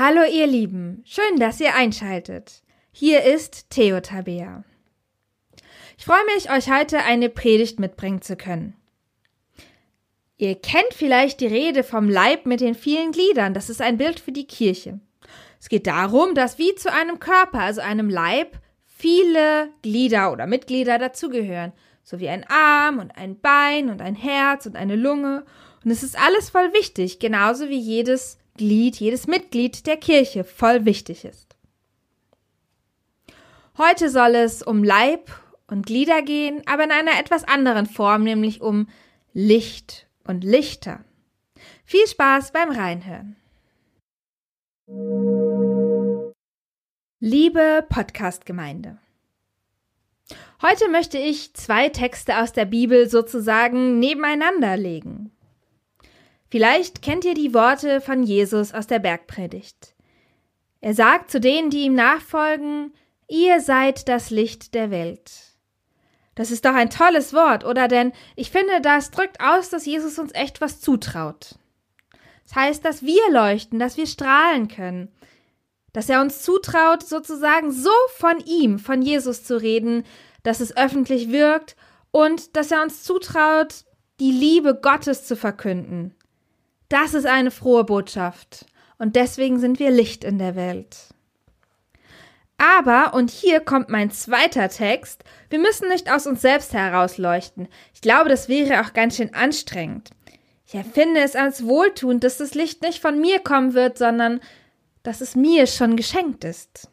Hallo ihr Lieben, schön, dass ihr einschaltet. Hier ist Theo Tabea. Ich freue mich, euch heute eine Predigt mitbringen zu können. Ihr kennt vielleicht die Rede vom Leib mit den vielen Gliedern, das ist ein Bild für die Kirche. Es geht darum, dass wie zu einem Körper, also einem Leib, viele Glieder oder Mitglieder dazugehören, so wie ein Arm und ein Bein und ein Herz und eine Lunge. Und es ist alles voll wichtig, genauso wie jedes Glied, jedes Mitglied der Kirche voll wichtig ist. Heute soll es um Leib und Glieder gehen, aber in einer etwas anderen Form, nämlich um Licht und Lichter. Viel Spaß beim Reinhören. Liebe Podcast-Gemeinde. Heute möchte ich zwei Texte aus der Bibel sozusagen nebeneinander legen. Vielleicht kennt ihr die Worte von Jesus aus der Bergpredigt. Er sagt zu denen, die ihm nachfolgen, ihr seid das Licht der Welt. Das ist doch ein tolles Wort, oder? Denn ich finde, das drückt aus, dass Jesus uns echt was zutraut. Das heißt, dass wir leuchten, dass wir strahlen können, dass er uns zutraut, sozusagen so von ihm, von Jesus zu reden, dass es öffentlich wirkt und dass er uns zutraut, die Liebe Gottes zu verkünden. Das ist eine frohe Botschaft und deswegen sind wir Licht in der Welt. Aber, und hier kommt mein zweiter Text, wir müssen nicht aus uns selbst herausleuchten. Ich glaube, das wäre auch ganz schön anstrengend. Ich empfinde es als wohltuend, dass das Licht nicht von mir kommen wird, sondern dass es mir schon geschenkt ist.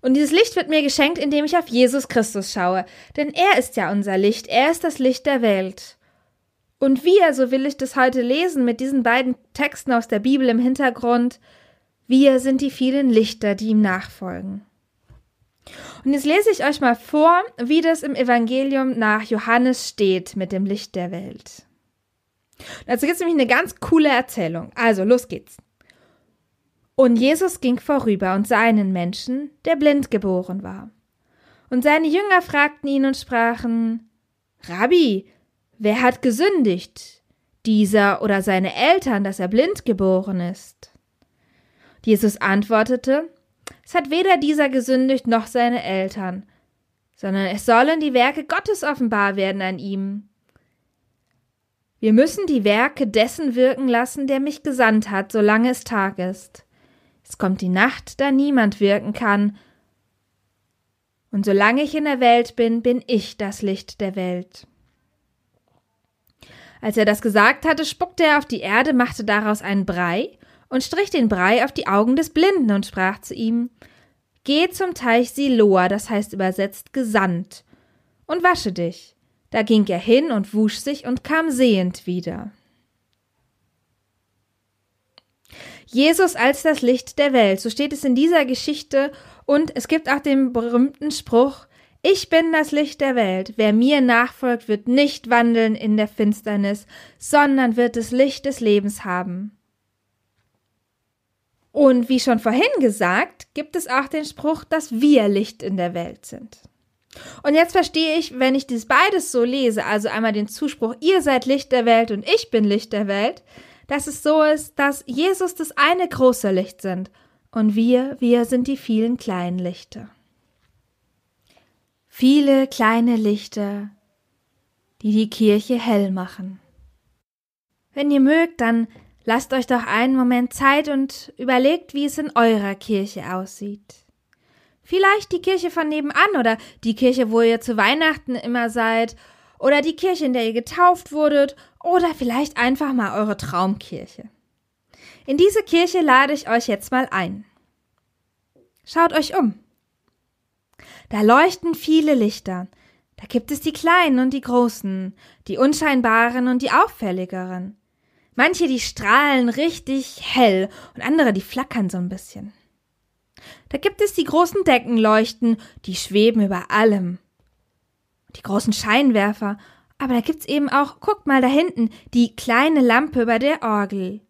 Und dieses Licht wird mir geschenkt, indem ich auf Jesus Christus schaue, denn er ist ja unser Licht, er ist das Licht der Welt. Und wir, so will ich das heute lesen mit diesen beiden Texten aus der Bibel im Hintergrund, wir sind die vielen Lichter, die ihm nachfolgen. Und jetzt lese ich euch mal vor, wie das im Evangelium nach Johannes steht mit dem Licht der Welt. Dazu gibt es nämlich eine ganz coole Erzählung. Also, los geht's. Und Jesus ging vorüber und sah einen Menschen, der blind geboren war. Und seine Jünger fragten ihn und sprachen, Rabbi, wer hat gesündigt, dieser oder seine Eltern, dass er blind geboren ist? Jesus antwortete, es hat weder dieser gesündigt noch seine Eltern, sondern es sollen die Werke Gottes offenbar werden an ihm. Wir müssen die Werke dessen wirken lassen, der mich gesandt hat, solange es Tag ist. Es kommt die Nacht, da niemand wirken kann. Und solange ich in der Welt bin, bin ich das Licht der Welt. Als er das gesagt hatte, spuckte er auf die Erde, machte daraus einen Brei und strich den Brei auf die Augen des Blinden und sprach zu ihm, Geh zum Teich Siloa, das heißt übersetzt gesandt, und wasche dich. Da ging er hin und wusch sich und kam sehend wieder. Jesus als das Licht der Welt, so steht es in dieser Geschichte und es gibt auch den berühmten Spruch, ich bin das Licht der Welt. Wer mir nachfolgt, wird nicht wandeln in der Finsternis, sondern wird das Licht des Lebens haben. Und wie schon vorhin gesagt, gibt es auch den Spruch, dass wir Licht in der Welt sind. Und jetzt verstehe ich, wenn ich dies beides so lese, also einmal den Zuspruch, ihr seid Licht der Welt und ich bin Licht der Welt, dass es so ist, dass Jesus das eine große Licht sind und wir, wir sind die vielen kleinen Lichter. Viele kleine Lichter, die die Kirche hell machen. Wenn ihr mögt, dann lasst euch doch einen Moment Zeit und überlegt, wie es in eurer Kirche aussieht. Vielleicht die Kirche von nebenan oder die Kirche, wo ihr zu Weihnachten immer seid oder die Kirche, in der ihr getauft wurdet oder vielleicht einfach mal eure Traumkirche. In diese Kirche lade ich euch jetzt mal ein. Schaut euch um. Da leuchten viele Lichter. Da gibt es die kleinen und die großen, die unscheinbaren und die auffälligeren. Manche, die strahlen richtig hell und andere, die flackern so ein bisschen. Da gibt es die großen Deckenleuchten, die schweben über allem. Die großen Scheinwerfer aber da gibt's eben auch, guckt mal da hinten, die kleine Lampe über der Orgel.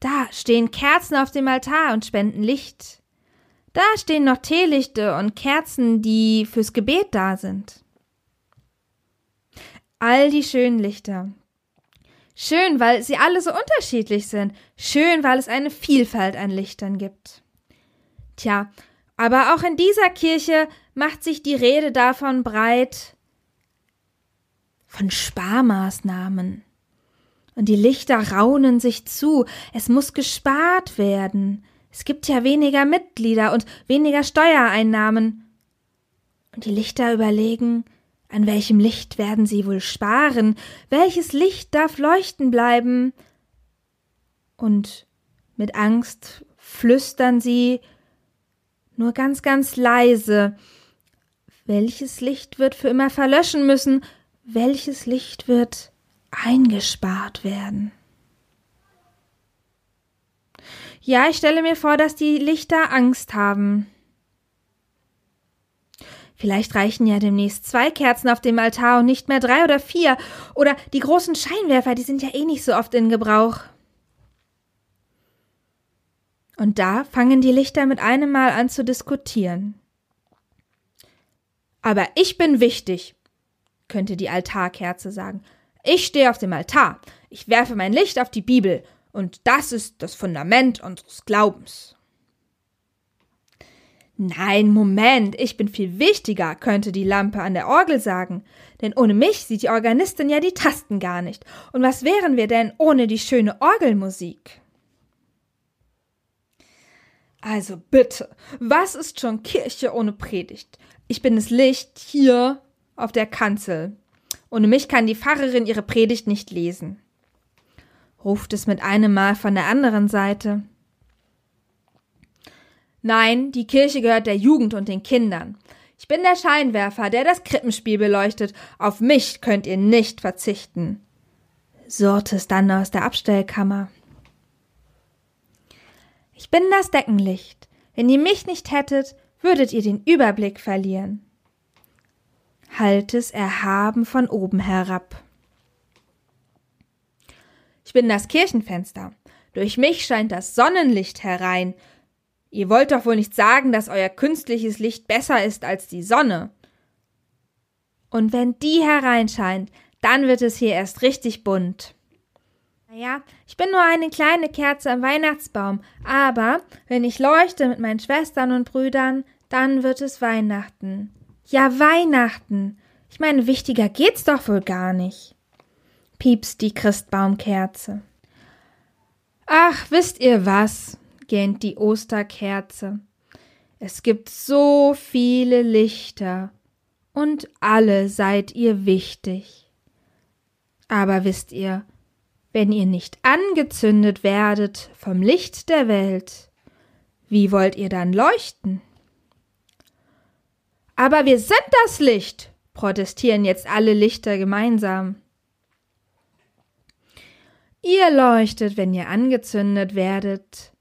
Da stehen Kerzen auf dem Altar und spenden Licht. Da stehen noch Teelichte und Kerzen, die fürs Gebet da sind. All die schönen Lichter, Schön, weil sie alle so unterschiedlich sind. Schön, weil es eine Vielfalt an Lichtern gibt. Tja, aber auch in dieser Kirche macht sich die Rede davon breit von Sparmaßnahmen. Und die Lichter raunen sich zu. Es muss gespart werden. Es gibt ja weniger Mitglieder und weniger Steuereinnahmen. Und die Lichter überlegen, an welchem Licht werden sie wohl sparen? Welches Licht darf leuchten bleiben? Und mit Angst flüstern sie nur ganz, ganz leise. Welches Licht wird für immer verlöschen müssen? Welches Licht wird eingespart werden? Ja, ich stelle mir vor, dass die Lichter Angst haben. Vielleicht reichen ja demnächst zwei Kerzen auf dem Altar und nicht mehr drei oder vier. Oder die großen Scheinwerfer, die sind ja eh nicht so oft in Gebrauch. Und da fangen die Lichter mit einem Mal an zu diskutieren. Aber ich bin wichtig, könnte die Altarkerze sagen. Ich stehe auf dem Altar. Ich werfe mein Licht auf die Bibel. Und das ist das Fundament unseres Glaubens. Nein, Moment, ich bin viel wichtiger, könnte die Lampe an der Orgel sagen. Denn ohne mich sieht die Organistin ja die Tasten gar nicht. Und was wären wir denn ohne die schöne Orgelmusik? Also bitte, was ist schon Kirche ohne Predigt? Ich bin das Licht hier auf der Kanzel. Ohne mich kann die Pfarrerin ihre Predigt nicht lesen. Ruft es mit einem Mal von der anderen Seite. Nein, die Kirche gehört der Jugend und den Kindern. Ich bin der Scheinwerfer, der das Krippenspiel beleuchtet. Auf mich könnt ihr nicht verzichten. surrte es dann aus der Abstellkammer. Ich bin das Deckenlicht. Wenn ihr mich nicht hättet, würdet ihr den Überblick verlieren. Halt es erhaben von oben herab. Ich bin das Kirchenfenster. Durch mich scheint das Sonnenlicht herein. Ihr wollt doch wohl nicht sagen, dass euer künstliches Licht besser ist als die Sonne. Und wenn die hereinscheint, dann wird es hier erst richtig bunt. Naja, ich bin nur eine kleine Kerze am Weihnachtsbaum, aber wenn ich leuchte mit meinen Schwestern und Brüdern, dann wird es Weihnachten. Ja, Weihnachten. Ich meine, wichtiger geht's doch wohl gar nicht. Piepst die Christbaumkerze. Ach, wisst ihr was? gähnt die Osterkerze. Es gibt so viele Lichter, und alle seid ihr wichtig. Aber wisst ihr, wenn ihr nicht angezündet werdet vom Licht der Welt, wie wollt ihr dann leuchten? Aber wir sind das Licht, protestieren jetzt alle Lichter gemeinsam. Ihr leuchtet, wenn ihr angezündet werdet.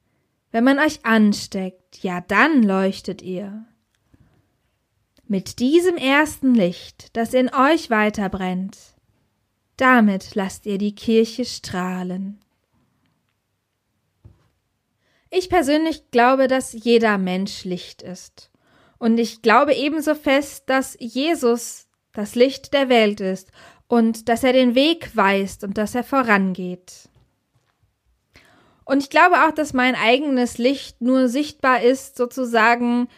Wenn man euch ansteckt, ja dann leuchtet ihr. Mit diesem ersten Licht, das in euch weiterbrennt, damit lasst ihr die Kirche strahlen. Ich persönlich glaube, dass jeder Mensch Licht ist. Und ich glaube ebenso fest, dass Jesus das Licht der Welt ist und dass er den Weg weist und dass er vorangeht. Und ich glaube auch, dass mein eigenes Licht nur sichtbar ist, sozusagen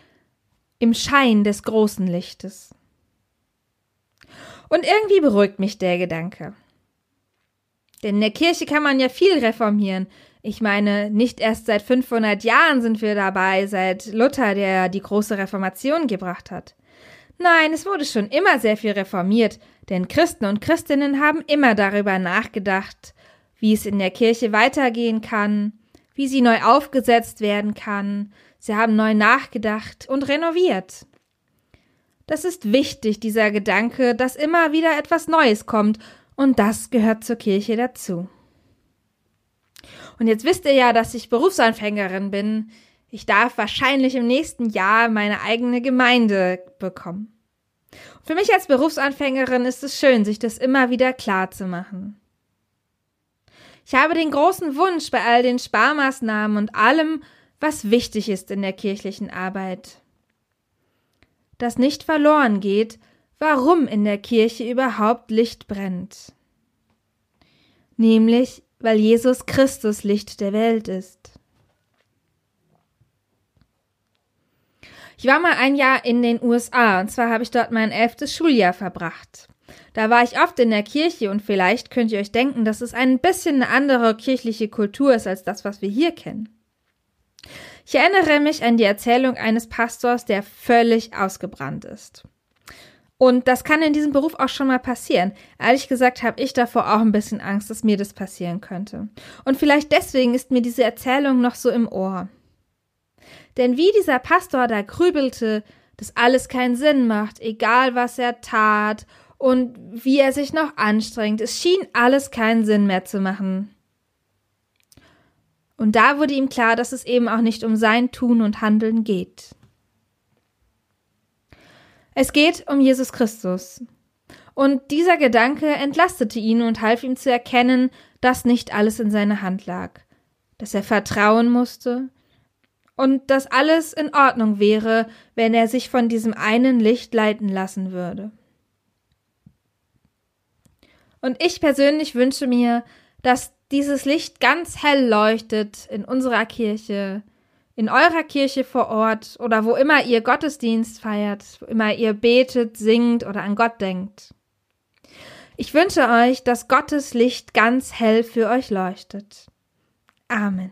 im Schein des großen Lichtes. Und irgendwie beruhigt mich der Gedanke. Denn in der Kirche kann man ja viel reformieren. Ich meine, nicht erst seit 500 Jahren sind wir dabei, seit Luther, der die große Reformation gebracht hat. Nein, es wurde schon immer sehr viel reformiert, denn Christen und Christinnen haben immer darüber nachgedacht, wie es in der Kirche weitergehen kann, wie sie neu aufgesetzt werden kann. Sie haben neu nachgedacht und renoviert. Das ist wichtig, dieser Gedanke, dass immer wieder etwas Neues kommt, und das gehört zur Kirche dazu. Und jetzt wisst ihr ja, dass ich Berufsanfängerin bin. Ich darf wahrscheinlich im nächsten Jahr meine eigene Gemeinde bekommen. für mich als Berufsanfängerin ist es schön, sich das immer wieder klar zu machen. Ich habe den großen Wunsch bei all den Sparmaßnahmen und allem, was wichtig ist in der kirchlichen Arbeit dass nicht verloren geht, warum in der Kirche überhaupt Licht brennt. nämlich weil Jesus Christus Licht der Welt ist. Ich war mal ein Jahr in den USA und zwar habe ich dort mein elftes Schuljahr verbracht. Da war ich oft in der Kirche und vielleicht könnt ihr euch denken, dass es ein bisschen eine andere kirchliche Kultur ist als das, was wir hier kennen. Ich erinnere mich an die Erzählung eines Pastors, der völlig ausgebrannt ist. Und das kann in diesem Beruf auch schon mal passieren. Ehrlich gesagt habe ich davor auch ein bisschen Angst, dass mir das passieren könnte. Und vielleicht deswegen ist mir diese Erzählung noch so im Ohr. Denn wie dieser Pastor da grübelte, dass alles keinen Sinn macht, egal was er tat und wie er sich noch anstrengt, es schien alles keinen Sinn mehr zu machen. Und da wurde ihm klar, dass es eben auch nicht um sein Tun und Handeln geht. Es geht um Jesus Christus. Und dieser Gedanke entlastete ihn und half ihm zu erkennen, dass nicht alles in seiner Hand lag, dass er vertrauen musste und dass alles in Ordnung wäre, wenn er sich von diesem einen Licht leiten lassen würde. Und ich persönlich wünsche mir, dass dieses Licht ganz hell leuchtet in unserer Kirche, in eurer Kirche vor Ort oder wo immer ihr Gottesdienst feiert, wo immer ihr betet, singt oder an Gott denkt. Ich wünsche euch, dass Gottes Licht ganz hell für euch leuchtet. Amen.